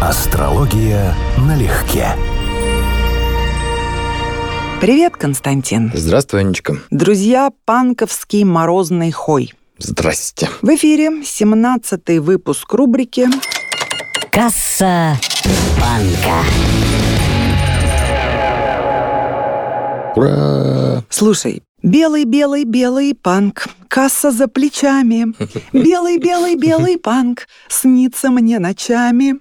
Астрология налегке. Привет, Константин. Здравствуй, Анечка. Друзья, панковский морозный хой. Здрасте. В эфире 17-й выпуск рубрики Касса банка. Ура! Слушай, белый-белый-белый панк, касса за плечами. Белый-белый-белый панк, снится мне ночами.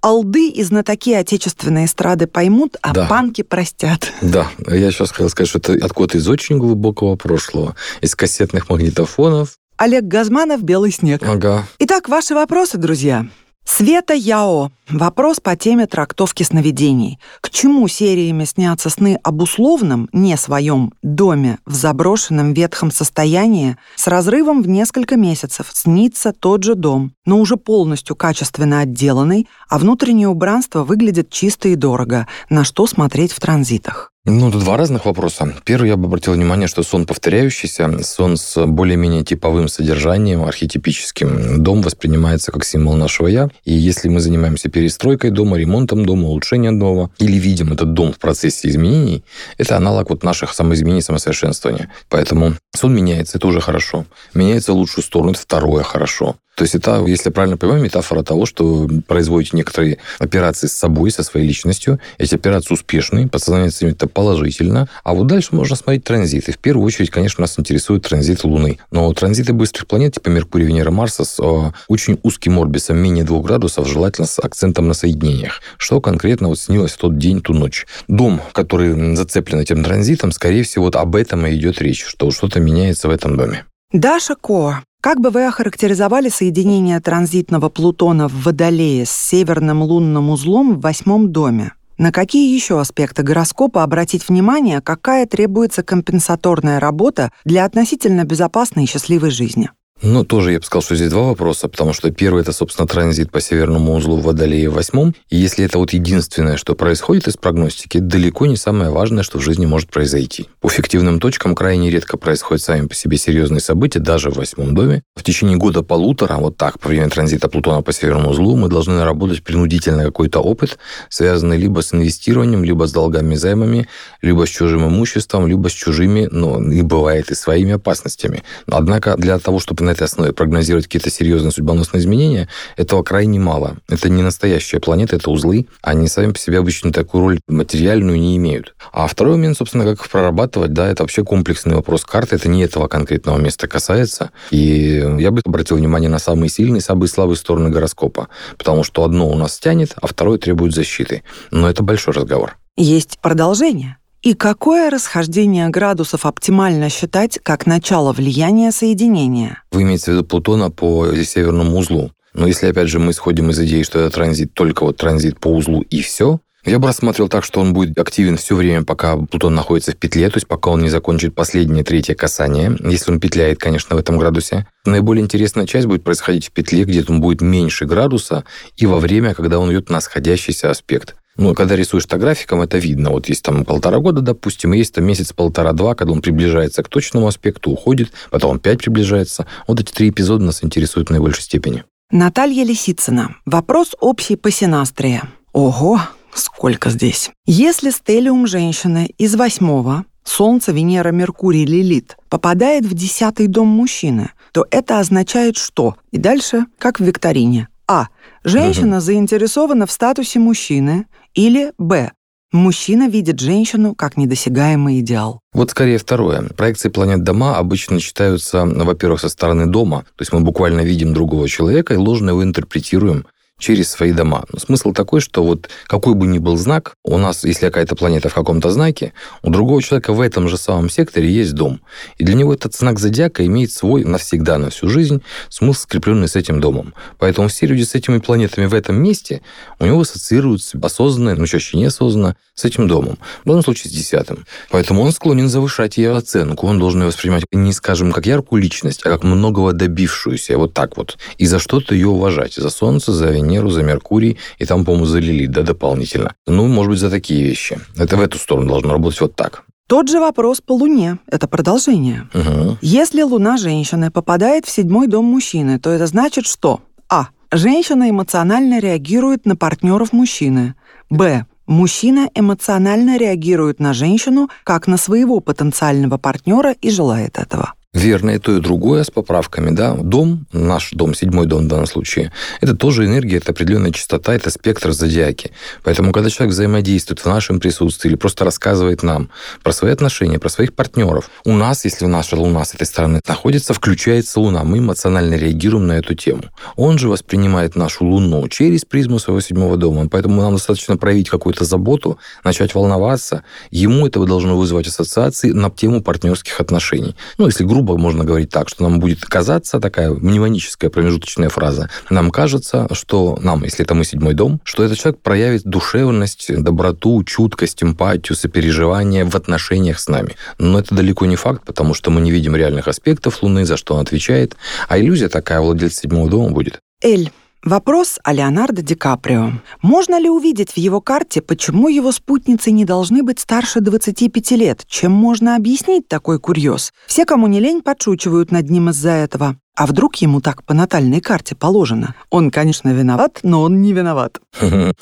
Алды и знатоки отечественной эстрады поймут, а Да. панки простят. Да, я сейчас хотел сказать, что это откуда-то из очень глубокого прошлого, из кассетных магнитофонов. Олег Газманов «Белый снег». Ага. Итак, ваши вопросы, друзья. Света Яо. Вопрос по теме трактовки сновидений. К чему сериями снятся сны об условном, не своем, доме в заброшенном ветхом состоянии с разрывом в несколько месяцев снится тот же дом, но уже полностью качественно отделанный, а внутреннее убранство выглядит чисто и дорого, на что смотреть в транзитах. Ну, тут два разных вопроса. Первый, я бы обратил внимание, что сон повторяющийся, сон с более-менее типовым содержанием, архетипическим. Дом воспринимается как символ нашего «я». И если мы занимаемся перестройкой дома, ремонтом дома, улучшением дома, или видим этот дом в процессе изменений, это аналог вот наших самоизменений, самосовершенствования. Поэтому сон меняется, это уже хорошо. Меняется в лучшую сторону, это второе хорошо. То есть это, если я правильно понимаю, метафора того, что производите некоторые операции с собой, со своей личностью. Эти операции успешные, подсознание оценивает это положительно. А вот дальше можно смотреть транзиты. В первую очередь, конечно, нас интересует транзит Луны. Но транзиты быстрых планет, типа Меркурия, Венера, Марса, с э, очень узким орбисом, менее 2 градусов, желательно с акцентом на соединениях. Что конкретно вот снилось в тот день, ту ночь. Дом, который зацеплен этим транзитом, скорее всего, вот об этом и идет речь, что что-то меняется в этом доме. Даша Ко. Как бы вы охарактеризовали соединение транзитного Плутона в Водолее с северным лунным узлом в восьмом доме? На какие еще аспекты гороскопа обратить внимание, какая требуется компенсаторная работа для относительно безопасной и счастливой жизни? Ну, тоже я бы сказал, что здесь два вопроса, потому что первый – это, собственно, транзит по северному узлу в Водолее в восьмом. И если это вот единственное, что происходит из прогностики, далеко не самое важное, что в жизни может произойти. По фиктивным точкам крайне редко происходят сами по себе серьезные события, даже в восьмом доме. В течение года-полутора, вот так, по время транзита Плутона по северному узлу, мы должны наработать принудительно какой-то опыт, связанный либо с инвестированием, либо с долгами, займами, либо с чужим имуществом, либо с чужими, ну, и бывает и своими опасностями. Однако для того, чтобы этой основе прогнозировать какие-то серьезные судьбоносные изменения, этого крайне мало. Это не настоящая планета, это узлы. Они сами по себе обычно такую роль материальную не имеют. А второй момент, собственно, как их прорабатывать, да, это вообще комплексный вопрос карты. Это не этого конкретного места касается. И я бы обратил внимание на самые сильные, самые слабые стороны гороскопа. Потому что одно у нас тянет, а второе требует защиты. Но это большой разговор. Есть продолжение. И какое расхождение градусов оптимально считать как начало влияния соединения? Вы имеете в виду Плутона по северному узлу. Но если, опять же, мы исходим из идеи, что это транзит, только вот транзит по узлу и все, я бы рассмотрел так, что он будет активен все время, пока Плутон находится в петле, то есть пока он не закончит последнее третье касание, если он петляет, конечно, в этом градусе. Наиболее интересная часть будет происходить в петле, где он будет меньше градуса, и во время, когда он идет на сходящийся аспект. Ну, когда рисуешь то графиком, это видно. Вот есть там полтора года, допустим, и есть там месяц полтора-два, когда он приближается к точному аспекту, уходит, потом он опять приближается. Вот эти три эпизода нас интересуют в наибольшей степени. Наталья Лисицына. Вопрос общий по синастрии. Ого, сколько здесь. Если стелиум женщины из восьмого, Солнце, Венера, Меркурий, Лилит, попадает в десятый дом мужчины, то это означает что? И дальше, как в викторине. А. Женщина заинтересована в статусе мужчины. Или Б. Мужчина видит женщину как недосягаемый идеал. Вот скорее второе. Проекции планет дома обычно читаются, во-первых, со стороны дома. То есть мы буквально видим другого человека и ложно его интерпретируем через свои дома. Но смысл такой, что вот какой бы ни был знак, у нас, если какая-то планета в каком-то знаке, у другого человека в этом же самом секторе есть дом. И для него этот знак зодиака имеет свой навсегда, на всю жизнь, смысл, скрепленный с этим домом. Поэтому все люди с этими планетами в этом месте, у него ассоциируются осознанно, но чаще неосознанно, с этим домом. В данном случае с десятым. Поэтому он склонен завышать ее оценку. Он должен ее воспринимать не, скажем, как яркую личность, а как многого добившуюся. Вот так вот. И за что-то ее уважать. За Солнце, за Венеру, за Меркурий, и там, по-моему, за Лилит, да, дополнительно. Ну, может быть, за такие вещи. Это в эту сторону должно работать вот так. Тот же вопрос по Луне. Это продолжение. Угу. Если Луна женщины попадает в седьмой дом мужчины, то это значит что? А. Женщина эмоционально реагирует на партнеров мужчины. Б. Мужчина эмоционально реагирует на женщину как на своего потенциального партнера и желает этого. Верно, и то, и другое с поправками, да. Дом, наш дом, седьмой дом в данном случае, это тоже энергия, это определенная частота, это спектр зодиаки. Поэтому, когда человек взаимодействует в нашем присутствии или просто рассказывает нам про свои отношения, про своих партнеров, у нас, если наша Луна с этой стороны находится, включается Луна, мы эмоционально реагируем на эту тему. Он же воспринимает нашу Луну через призму своего седьмого дома, поэтому нам достаточно проявить какую-то заботу, начать волноваться, ему это должно вызвать ассоциации на тему партнерских отношений. Ну, если грубо грубо можно говорить так, что нам будет казаться, такая мнемоническая промежуточная фраза, нам кажется, что нам, если это мы седьмой дом, что этот человек проявит душевность, доброту, чуткость, эмпатию, сопереживание в отношениях с нами. Но это далеко не факт, потому что мы не видим реальных аспектов Луны, за что он отвечает, а иллюзия такая владельца седьмого дома будет. Эль. Вопрос о Леонардо Ди Каприо. Можно ли увидеть в его карте, почему его спутницы не должны быть старше 25 лет? Чем можно объяснить такой курьез? Все, кому не лень, подшучивают над ним из-за этого. А вдруг ему так по натальной карте положено? Он, конечно, виноват, но он не виноват.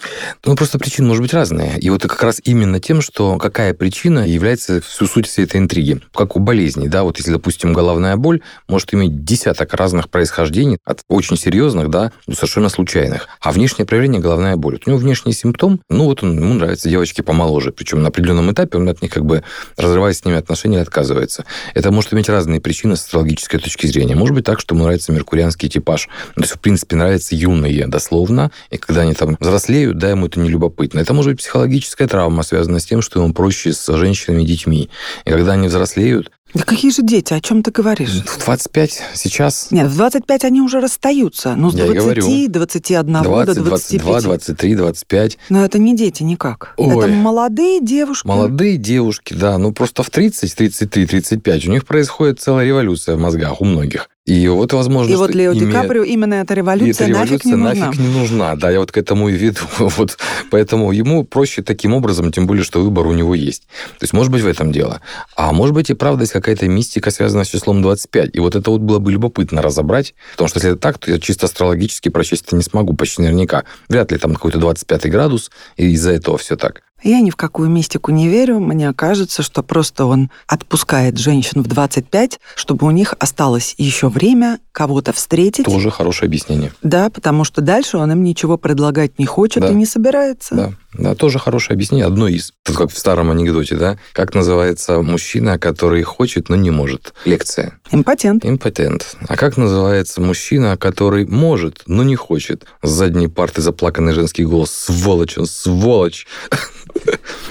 Ну, просто причины может быть разные. И вот как раз именно тем, что какая причина является всю суть всей этой интриги. Как у болезней, да, вот если, допустим, головная боль может иметь десяток разных происхождений, от очень серьезных, да, до совершенно случайных. А внешнее проявление головная боль. Вот у него внешний симптом, ну, вот он, ему нравятся девочки помоложе, причем на определенном этапе он от них как бы разрывает с ними отношения, отказывается. Это может иметь разные причины с астрологической точки зрения. Может быть так, что ему нравится меркурианский типаж. То есть, в принципе, нравятся юные, дословно, и когда они там взрослеют, да, ему это не любопытно. Это может быть психологическая травма, связанная с тем, что ему проще с женщинами и детьми. И когда они взрослеют, да какие же дети? О чем ты говоришь? В 25 сейчас. Нет, в 25 они уже расстаются. Ну, с Я 20, 21 20, года, 25. 22, 23, 25. Но это не дети никак. Ой. Это молодые девушки. Молодые девушки, да. Ну, просто в 30, 33, 35 у них происходит целая революция в мозгах у многих. И вот, возможно, И вот Лео. Ди Каприо именно эта революция, эта революция нафиг не нужна. нафиг не нужна. Да, я вот к этому и веду. вот. Поэтому ему проще таким образом, тем более, что выбор у него есть. То есть, может быть, в этом дело. А может быть, и правда есть какая-то мистика, связанная с числом 25. И вот это вот было бы любопытно разобрать. Потому что если это так, то я чисто астрологически прочесть это не смогу почти наверняка. Вряд ли там какой-то 25 градус, и из-за этого все так. Я ни в какую мистику не верю. Мне кажется, что просто он отпускает женщин в 25, чтобы у них осталось еще время кого-то встретить. Тоже хорошее объяснение. Да, потому что дальше он им ничего предлагать не хочет да. и не собирается. Да. Да, тоже хорошее объяснение. Одно из, как в старом анекдоте, да, как называется мужчина, который хочет, но не может. Лекция. Импотент. Импотент. А как называется мужчина, который может, но не хочет? С задней парты заплаканный женский голос. Сволочь он, сволочь.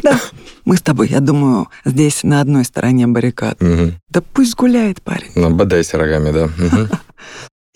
Да. Мы с тобой, я думаю, здесь на одной стороне баррикад. Угу. Да пусть гуляет парень. Ну, бодайся рогами, да. Угу.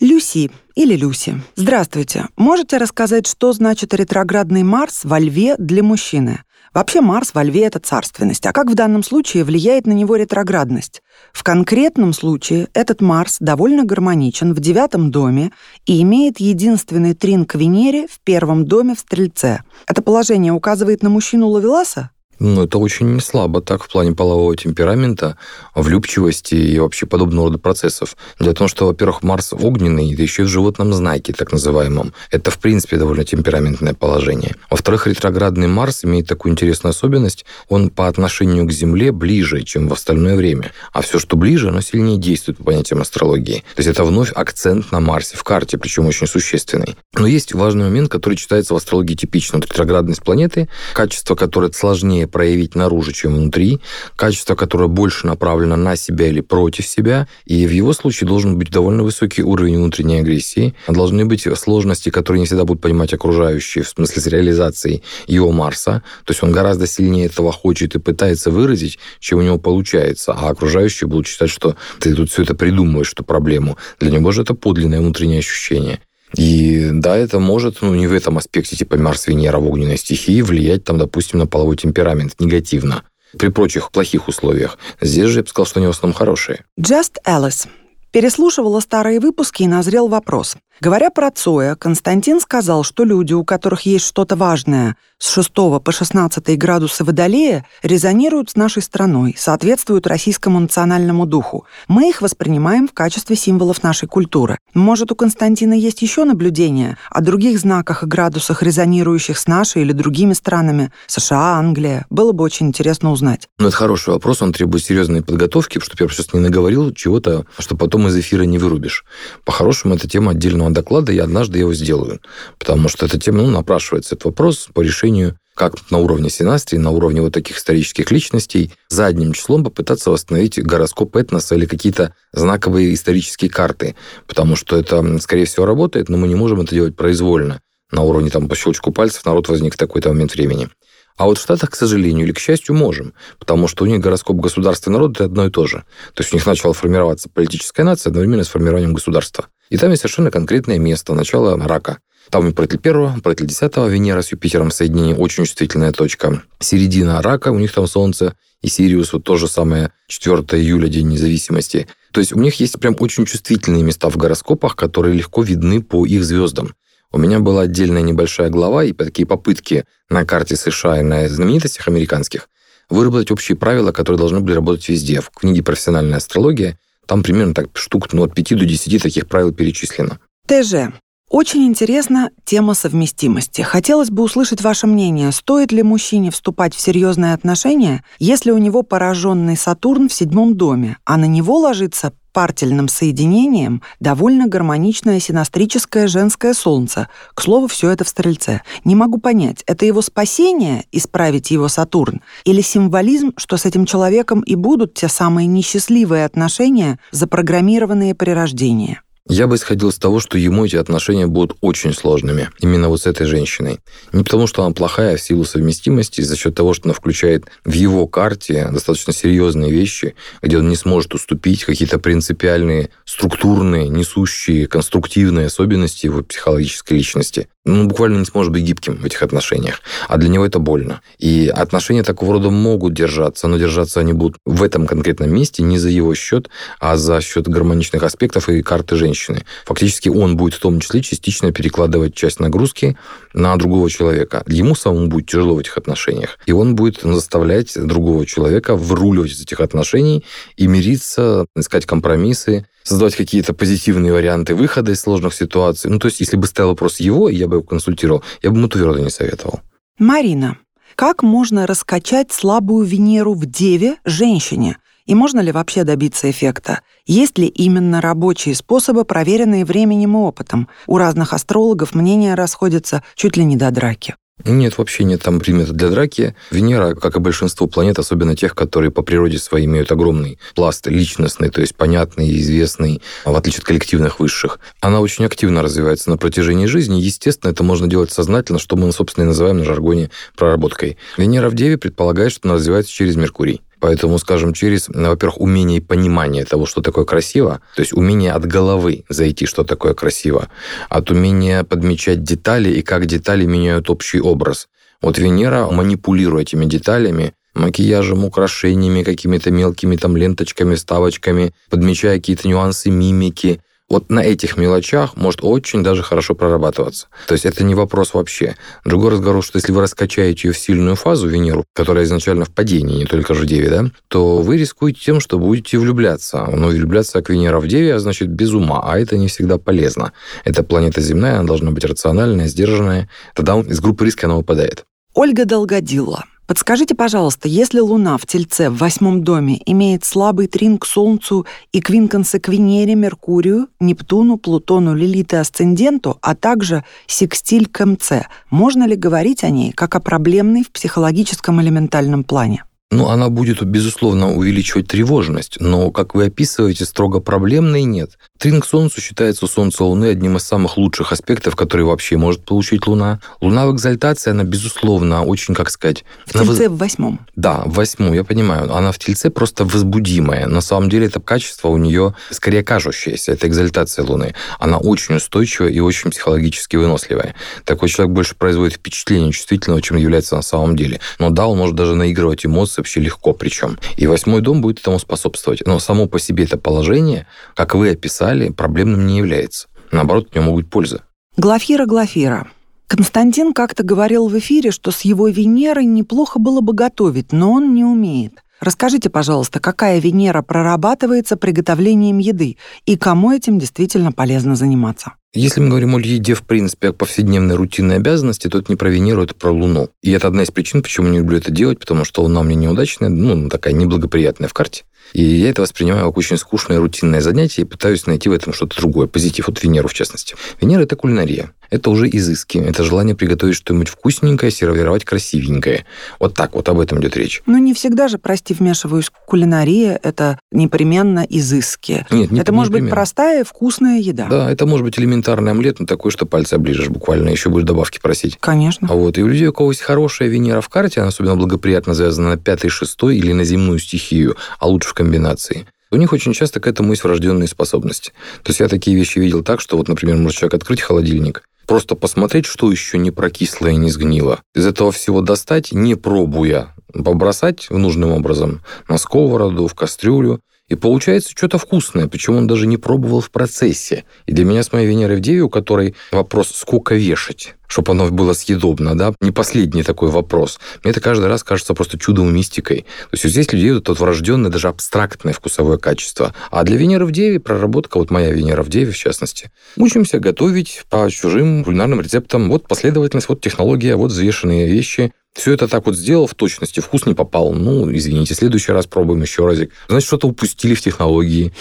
Люси или Люси. Здравствуйте. Можете рассказать, что значит ретроградный Марс во Льве для мужчины? Вообще Марс во Льве — это царственность. А как в данном случае влияет на него ретроградность? В конкретном случае этот Марс довольно гармоничен в девятом доме и имеет единственный трин к Венере в первом доме в Стрельце. Это положение указывает на мужчину Лавеласа? Ну, это очень слабо так в плане полового темперамента, влюбчивости и вообще подобного рода процессов. В том, что, во-первых, Марс огненный, да еще и в животном знаке, так называемом. Это, в принципе, довольно темпераментное положение. Во-вторых, ретроградный Марс имеет такую интересную особенность. Он по отношению к Земле ближе, чем в остальное время. А все, что ближе, оно сильнее действует по понятиям астрологии. То есть это вновь акцент на Марсе в карте, причем очень существенный. Но есть важный момент, который читается в астрологии типично. Ретроградность планеты, качество, которое сложнее сильнее проявить наружу, чем внутри, качество, которое больше направлено на себя или против себя, и в его случае должен быть довольно высокий уровень внутренней агрессии, должны быть сложности, которые не всегда будут понимать окружающие, в смысле с реализацией его Марса, то есть он гораздо сильнее этого хочет и пытается выразить, чем у него получается, а окружающие будут считать, что ты тут все это придумываешь, что проблему. Для него же это подлинное внутреннее ощущение. И да, это может, ну, не в этом аспекте, типа Марс, Венера в огненной стихии, влиять, там, допустим, на половой темперамент негативно при прочих плохих условиях. Здесь же я бы сказал, что они в основном хорошие. Just Alice. Переслушивала старые выпуски и назрел вопрос. Говоря про Цоя, Константин сказал, что люди, у которых есть что-то важное с 6 по 16 градусы Водолея, резонируют с нашей страной, соответствуют российскому национальному духу. Мы их воспринимаем в качестве символов нашей культуры. Может, у Константина есть еще наблюдения о других знаках и градусах, резонирующих с нашей или другими странами, США, Англия? Было бы очень интересно узнать. Ну, это хороший вопрос, он требует серьезной подготовки, чтобы я сейчас не наговорил чего-то, что потом из эфира не вырубишь. По-хорошему, это тема отдельного доклада, и однажды я его сделаю. Потому что эта тема, ну, напрашивается, этот вопрос по решению как на уровне синастрии, на уровне вот таких исторических личностей, задним числом попытаться восстановить гороскоп этноса или какие-то знаковые исторические карты. Потому что это, скорее всего, работает, но мы не можем это делать произвольно. На уровне там по щелчку пальцев народ возник в такой-то момент времени. А вот в Штатах, к сожалению или к счастью, можем, потому что у них гороскоп государства и народа – это одно и то же. То есть у них начала формироваться политическая нация одновременно с формированием государства. И там есть совершенно конкретное место, начало рака. Там правитель первого, правитель десятого, Венера с Юпитером в соединении, очень чувствительная точка. Середина рака, у них там Солнце и Сириус, вот то же самое, 4 июля, День независимости. То есть у них есть прям очень чувствительные места в гороскопах, которые легко видны по их звездам. У меня была отдельная небольшая глава и такие попытки на карте США и на знаменитостях американских выработать общие правила, которые должны были работать везде. В книге «Профессиональная астрология» там примерно так штук ну, от 5 до 10 таких правил перечислено. ТЖ. Очень интересна тема совместимости. Хотелось бы услышать ваше мнение, стоит ли мужчине вступать в серьезные отношения, если у него пораженный Сатурн в седьмом доме, а на него ложится партельным соединением довольно гармоничное синастрическое женское солнце. К слову, все это в Стрельце. Не могу понять, это его спасение исправить его Сатурн или символизм, что с этим человеком и будут те самые несчастливые отношения, запрограммированные при рождении. Я бы исходил из того, что ему эти отношения будут очень сложными. Именно вот с этой женщиной. Не потому, что она плохая, а в силу совместимости, за счет того, что она включает в его карте достаточно серьезные вещи, где он не сможет уступить какие-то принципиальные, структурные, несущие, конструктивные особенности его психологической личности ну, буквально не сможет быть гибким в этих отношениях. А для него это больно. И отношения такого рода могут держаться, но держаться они будут в этом конкретном месте не за его счет, а за счет гармоничных аспектов и карты женщины. Фактически он будет в том числе частично перекладывать часть нагрузки на другого человека. Ему самому будет тяжело в этих отношениях. И он будет заставлять другого человека вруливать из этих отношений и мириться, искать компромиссы, создавать какие-то позитивные варианты выхода из сложных ситуаций. Ну, то есть, если бы стоял вопрос его, я бы его консультировал, я бы ему твердо не советовал. Марина, как можно раскачать слабую Венеру в Деве женщине? И можно ли вообще добиться эффекта? Есть ли именно рабочие способы, проверенные временем и опытом? У разных астрологов мнения расходятся чуть ли не до драки. Нет, вообще нет там примета для драки. Венера, как и большинство планет, особенно тех, которые по природе своей имеют огромный пласт личностный, то есть понятный известный, в отличие от коллективных высших, она очень активно развивается на протяжении жизни. Естественно, это можно делать сознательно, что мы, собственно, и называем на жаргоне проработкой. Венера в Деве предполагает, что она развивается через Меркурий. Поэтому, скажем, через, во-первых, умение и понимание того, что такое красиво, то есть умение от головы зайти, что такое красиво, от умения подмечать детали и как детали меняют общий образ. Вот Венера, манипулируя этими деталями, макияжем, украшениями, какими-то мелкими там ленточками, ставочками, подмечая какие-то нюансы мимики, вот на этих мелочах может очень даже хорошо прорабатываться. То есть это не вопрос вообще. Другой разговор, что если вы раскачаете ее в сильную фазу, Венеру, которая изначально в падении, не только же Деве, да, то вы рискуете тем, что будете влюбляться. Но влюбляться как Венера в Деве, а значит без ума, а это не всегда полезно. Это планета земная, она должна быть рациональная, сдержанная. Тогда из группы риска она выпадает. Ольга Долгодилова. Подскажите, пожалуйста, если Луна в Тельце в восьмом доме имеет слабый трин к Солнцу и квинкансы к Венере, Меркурию, Нептуну, Плутону, Лилит и Асценденту, а также секстиль к МЦ, можно ли говорить о ней как о проблемной в психологическом элементальном плане? Ну, она будет, безусловно, увеличивать тревожность, но, как вы описываете, строго проблемной нет. Тринг Солнцу считается у Солнца Луны одним из самых лучших аспектов, которые вообще может получить Луна. Луна в экзальтации, она, безусловно, очень, как сказать... В Тельце в восьмом. Да, в восьмом, я понимаю. Она в Тельце просто возбудимая. На самом деле это качество у нее скорее кажущееся. Это экзальтация Луны. Она очень устойчивая и очень психологически выносливая. Такой человек больше производит впечатление чувствительного, чем является на самом деле. Но да, он может даже наигрывать эмоции вообще легко причем. И восьмой дом будет этому способствовать. Но само по себе это положение, как вы описали, проблемным не является. Наоборот, от него могут польза. Глафира, Глафира. Константин как-то говорил в эфире, что с его Венерой неплохо было бы готовить, но он не умеет. Расскажите, пожалуйста, какая Венера прорабатывается приготовлением еды и кому этим действительно полезно заниматься? Если мы говорим о еде, в принципе, о повседневной рутинной обязанности, то это не про Венеру, это про Луну. И это одна из причин, почему не люблю это делать, потому что Луна мне неудачная, ну, такая неблагоприятная в карте. И я это воспринимаю как очень скучное рутинное занятие и пытаюсь найти в этом что-то другое, позитив, вот Венеру в частности. Венера – это кулинария. Это уже изыски. Это желание приготовить что-нибудь вкусненькое, сервировать красивенькое. Вот так вот об этом идет речь. Ну, не всегда же, прости, вмешиваюсь, кулинария – это непременно изыски. Нет, не, это может быть простая, вкусная еда. Да, это может быть элементарный омлет, но такой, что пальцы оближешь буквально, еще будешь добавки просить. Конечно. А вот и у людей, у кого есть хорошая Венера в карте, она особенно благоприятно завязана на пятый, шестой или на земную стихию, а лучше в комбинации. У них очень часто к этому есть врожденные способности. То есть я такие вещи видел так, что вот, например, может человек открыть холодильник, просто посмотреть, что еще не прокисло и не сгнило. Из этого всего достать, не пробуя, побросать нужным образом на сковороду, в кастрюлю, и получается что-то вкусное, причем он даже не пробовал в процессе. И для меня с моей Венерой в Деве, у которой вопрос, сколько вешать, чтобы оно было съедобно, да, не последний такой вопрос. Мне это каждый раз кажется просто чудом мистикой. То есть вот здесь людей вот это врожденное, даже абстрактное вкусовое качество. А для Венеры в Деве проработка, вот моя Венера в Деве в частности, учимся готовить по чужим кулинарным рецептам. Вот последовательность, вот технология, вот взвешенные вещи. Все это так вот сделал в точности, вкус не попал. Ну, извините, в следующий раз пробуем еще разик. Значит, что-то упустили в технологии.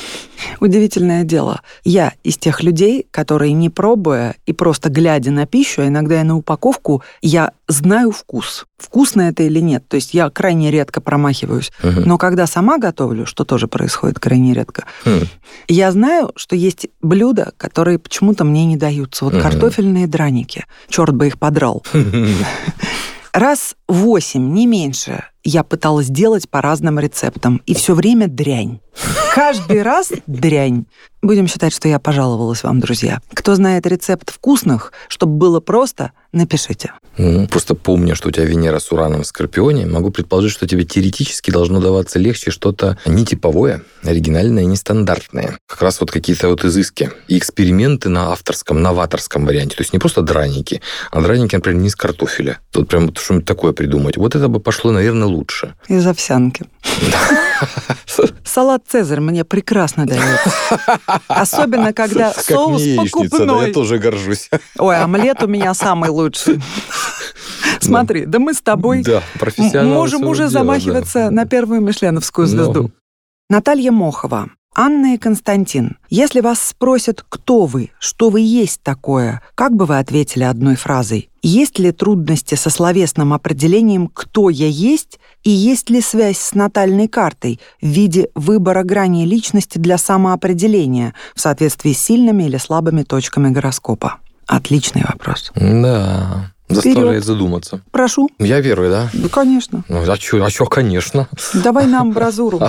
Удивительное дело. Я из тех людей, которые не пробуя и просто глядя на пищу, иногда и на упаковку, я знаю вкус. Вкусно это или нет. То есть я крайне редко промахиваюсь. Мгм. Но когда сама готовлю, что тоже происходит крайне редко, Хм. я знаю, что есть блюда, которые почему-то мне не даются. Вот Мгм. картофельные драники. Черт бы их подрал. Раз восемь, не меньше, я пыталась делать по разным рецептам. И все время дрянь. Каждый раз дрянь. Будем считать, что я пожаловалась вам, друзья. Кто знает рецепт вкусных, чтобы было просто, напишите. Ну, Просто помня, что у тебя Венера с Ураном в Скорпионе, могу предположить, что тебе теоретически должно даваться легче что-то не типовое, оригинальное, нестандартное. Как раз вот какие-то вот изыски и эксперименты на авторском, новаторском варианте. То есть не просто драники, а драники, например, не из картофеля. Тут прям вот что-нибудь такое придумать. Вот это бы пошло, наверное, лучше. Из овсянки. Салат «Цезарь» мне прекрасно дается. Особенно, когда соус покупной. тоже горжусь. Ой, омлет у меня самый лучший. Смотри, да мы с тобой Да, можем уже замахиваться на первую мишленовскую Ну. звезду. Наталья Мохова. Анна и Константин, если вас спросят, кто вы, что вы есть такое, как бы вы ответили одной фразой? Есть ли трудности со словесным определением «кто я есть» и есть ли связь с натальной картой в виде выбора граней личности для самоопределения в соответствии с сильными или слабыми точками гороскопа? Отличный вопрос. Да, заставляет задуматься. Прошу. Я первый, да? Да, конечно. Ну, а что, а чё, конечно. Давай нам бразуру.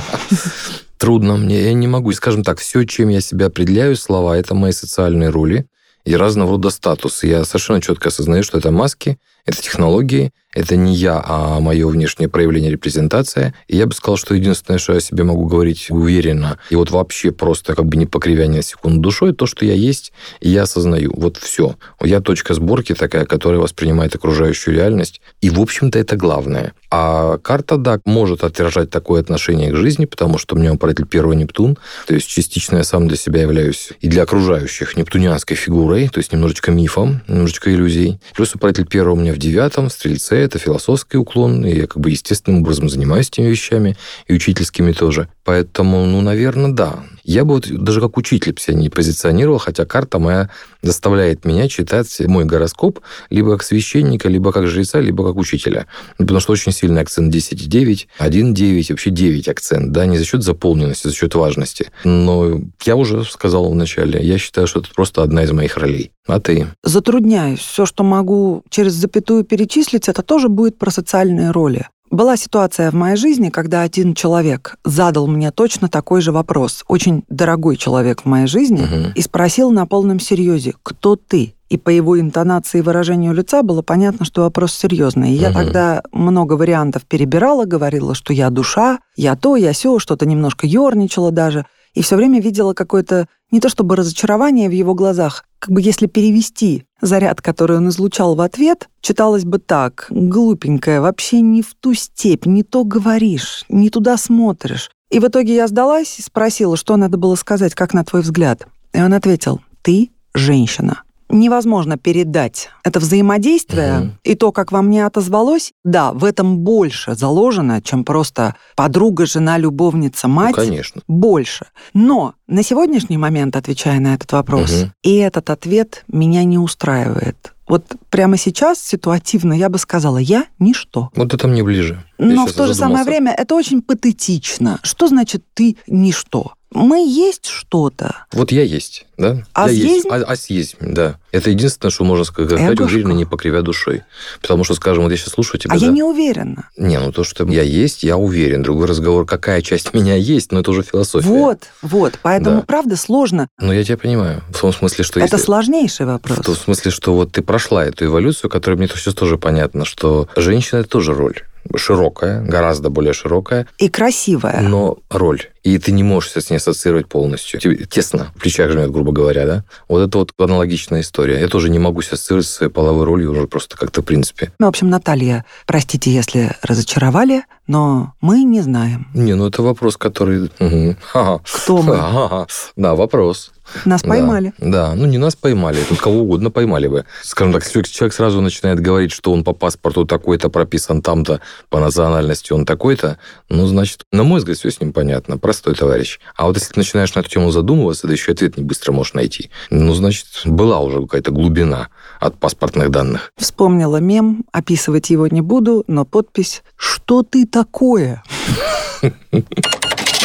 Трудно мне, я не могу. И, Скажем так, все, чем я себя определяю, слова, это мои социальные роли и разного рода статусы. Я совершенно четко осознаю, что это маски, это технологии, это не я, а мое внешнее проявление, репрезентация. И я бы сказал, что единственное, что я себе могу говорить уверенно, и вот вообще просто как бы не покривя ни на секунду душой, то, что я есть, и я осознаю. Вот все. Я точка сборки такая, которая воспринимает окружающую реальность. И, в общем-то, это главное. А карта, да, может отражать такое отношение к жизни, потому что меня управитель первый Нептун, то есть частично я сам для себя являюсь и для окружающих нептунианской фигурой, то есть немножечко мифом, немножечко иллюзией. Плюс управитель первого у меня в девятом, в Стрельце, это философский уклон, и я как бы естественным образом занимаюсь этими вещами, и учительскими тоже. Поэтому, ну, наверное, да. Я бы вот даже как учитель себя не позиционировал, хотя карта моя заставляет меня читать мой гороскоп либо как священника, либо как жреца, либо как учителя. Потому что очень сильный акцент 10,9, 1,9, вообще 9 акцент, да, не за счет заполненности, а за счет важности. Но я уже сказал вначале, я считаю, что это просто одна из моих ролей. А ты? Затрудняюсь. Все, что могу через запятую перечислить, это тоже будет про социальные роли. Была ситуация в моей жизни, когда один человек задал мне точно такой же вопрос, очень дорогой человек в моей жизни, Мгм. и спросил на полном серьезе, кто ты? И по его интонации и выражению лица было понятно, что вопрос серьезный. И я тогда много вариантов перебирала, говорила, что я душа, я то, я все, что-то немножко ерничала даже. И все время видела какое-то не то чтобы разочарование в его глазах, как бы если перевести заряд, который он излучал в ответ, читалось бы так. Глупенькая, вообще не в ту степь, не то говоришь, не туда смотришь. И в итоге я сдалась и спросила, что надо было сказать, как на твой взгляд. И он ответил, ты женщина невозможно передать. Это взаимодействие угу. и то, как во мне отозвалось, да, в этом больше заложено, чем просто подруга, жена, любовница, ну, мать. Ну, конечно. Больше. Но на сегодняшний момент, отвечая на этот вопрос, угу. и этот ответ меня не устраивает. Вот прямо сейчас ситуативно я бы сказала, я ничто. Вот это мне ближе. Но в то же самое время это очень патетично. Что значит ты ничто? Мы есть что-то. Вот я есть, да? А я есть. А, а съесть, да. Это единственное, что можно сказать, Эбушка. уверенно, не покривя душой. Потому что, скажем, вот я сейчас слушаю тебя, А да? я не уверена. Не, ну то, что я есть, я уверен. Другой разговор, какая часть меня есть, но это уже философия. Вот, вот. Поэтому, Да. правда, сложно. Ну, я тебя понимаю. В том смысле, что Это если... сложнейший вопрос. В том смысле, что вот ты прошла эту эволюцию, которая мне сейчас тоже понятно, что женщина – это тоже роль широкая, гораздо более широкая, И красивая. но роль. И ты не можешь себя с ней ассоциировать полностью. Тебе тесно, в плечах жмет, грубо говоря, да? Вот это вот аналогичная история. Я тоже не могу себя ассоциировать со своей половой ролью уже просто как-то в принципе. Ну, в общем, Наталья, простите, если разочаровали, но мы не знаем. Не, ну это вопрос, который... Ха-ха. Кто мы? Ха-ха. Да, вопрос. Нас Да, поймали. Да, ну не нас поймали, тут кого угодно поймали бы. Скажем так, если человек сразу начинает говорить, что он по паспорту такой-то прописан там-то, по национальности он такой-то, ну, значит, на мой взгляд, все с ним понятно. Простой товарищ. А вот если ты начинаешь на эту тему задумываться, да еще ответ не быстро можешь найти, ну, значит, была уже какая-то глубина от паспортных данных. Вспомнила мем, описывать его не буду, но подпись «Что ты такое?»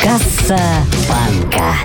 Касса банка.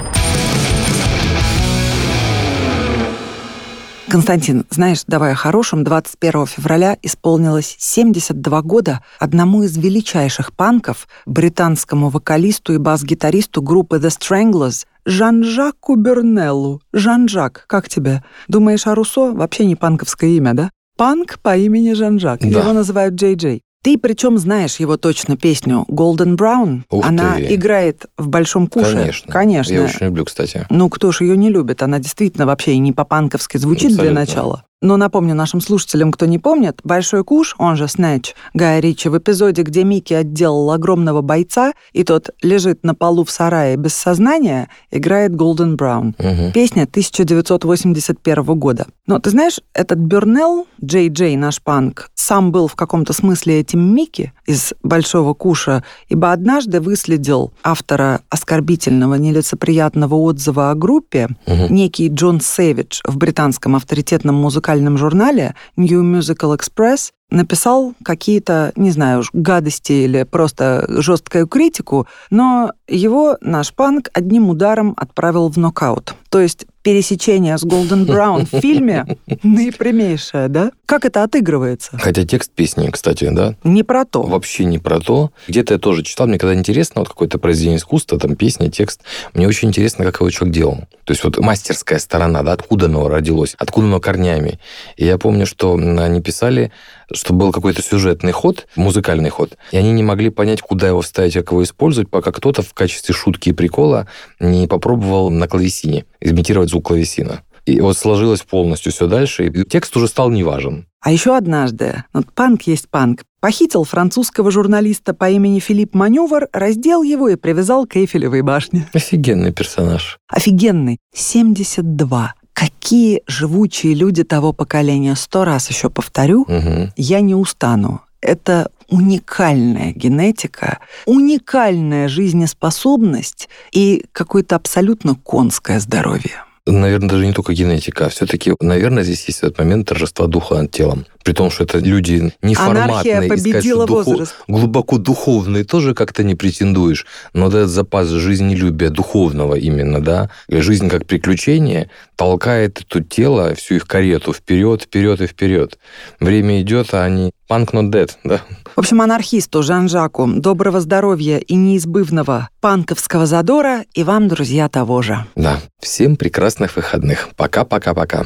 Константин, знаешь, давай о хорошем, 21 февраля исполнилось 72 года одному из величайших панков, британскому вокалисту и бас-гитаристу группы The Stranglers Жан-Жаку Бернеллу. Жан-Жак, как тебе? Думаешь, а Руссо вообще не панковское имя, да? Панк по имени Жан-Жак. Да. Его называют Джей Джей. Ты причем знаешь его точно песню Golden Brown. Ух Она ты. играет в Большом Куше. Конечно. Конечно. Я очень люблю, кстати. Ну, кто ж ее не любит? Она действительно вообще и не по-панковски звучит для Абсолютно. начала. Но напомню нашим слушателям, кто не помнит, «Большой куш», он же «Снэч», Гая Ричи в эпизоде, где Микки отделал огромного бойца, и тот лежит на полу в сарае без сознания, играет Golden Brown. Мгм. Песня 1981 года. Но ты знаешь, этот Бернелл, Джей Джей, наш панк, сам был в каком-то смысле этим Микки из «Большого куша», ибо однажды выследил автора оскорбительного, нелицеприятного отзыва о группе, Мгм. некий Джон Сэвидж в британском авторитетном музыкальном журнале New Musical Express написал какие-то, не знаю, уж, гадости или просто жесткую критику, но его наш панк одним ударом отправил в нокаут. То есть пересечение с Голден Браун в фильме наипрямейшее, да? Как это отыгрывается? Хотя текст песни, кстати, да, Не про то. вообще не про то. Где-то я тоже читал, мне когда интересно, вот какое-то произведение искусства, там песня, текст, мне очень интересно, как его человек делал. То есть вот мастерская сторона, да, откуда оно родилось, откуда оно корнями. И я помню, что они писали, что был какой-то сюжетный ход, музыкальный ход, и они не могли понять, куда его вставить, как его использовать, пока кто-то в качестве шутки и прикола не попробовал на клавесине имитировать звук клавесина. И вот сложилось полностью все дальше, и текст уже стал неважен. А еще однажды, вот панк есть панк, похитил французского журналиста по имени Филипп Маневр, раздел его и привязал к Эйфелевой башне. Офигенный персонаж. Офигенный. 72. Какие живучие люди того поколения. Сто раз еще повторю, Мгм. я не устану. Это уникальная генетика, уникальная жизнеспособность и какое-то абсолютно конское здоровье. Наверное, даже не только генетика. Все-таки, наверное, здесь есть этот момент торжества духа над телом. При том, что это люди неформатные. Анархия и сказать, победила что духо- возраст. Глубоко духовные тоже как-то не претендуешь. Но вот этот запас жизнелюбия духовного именно, да, и жизнь как приключение толкает это тело, всю их карету вперед, вперед и вперед. Время идет, а они punk not dead, да. В общем, анархисту Жан-Жаку доброго здоровья и неизбывного панковского задора и вам, друзья, того же. Да. Всем прекрасных выходных. Пока-пока-пока.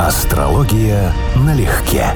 Астрология налегке.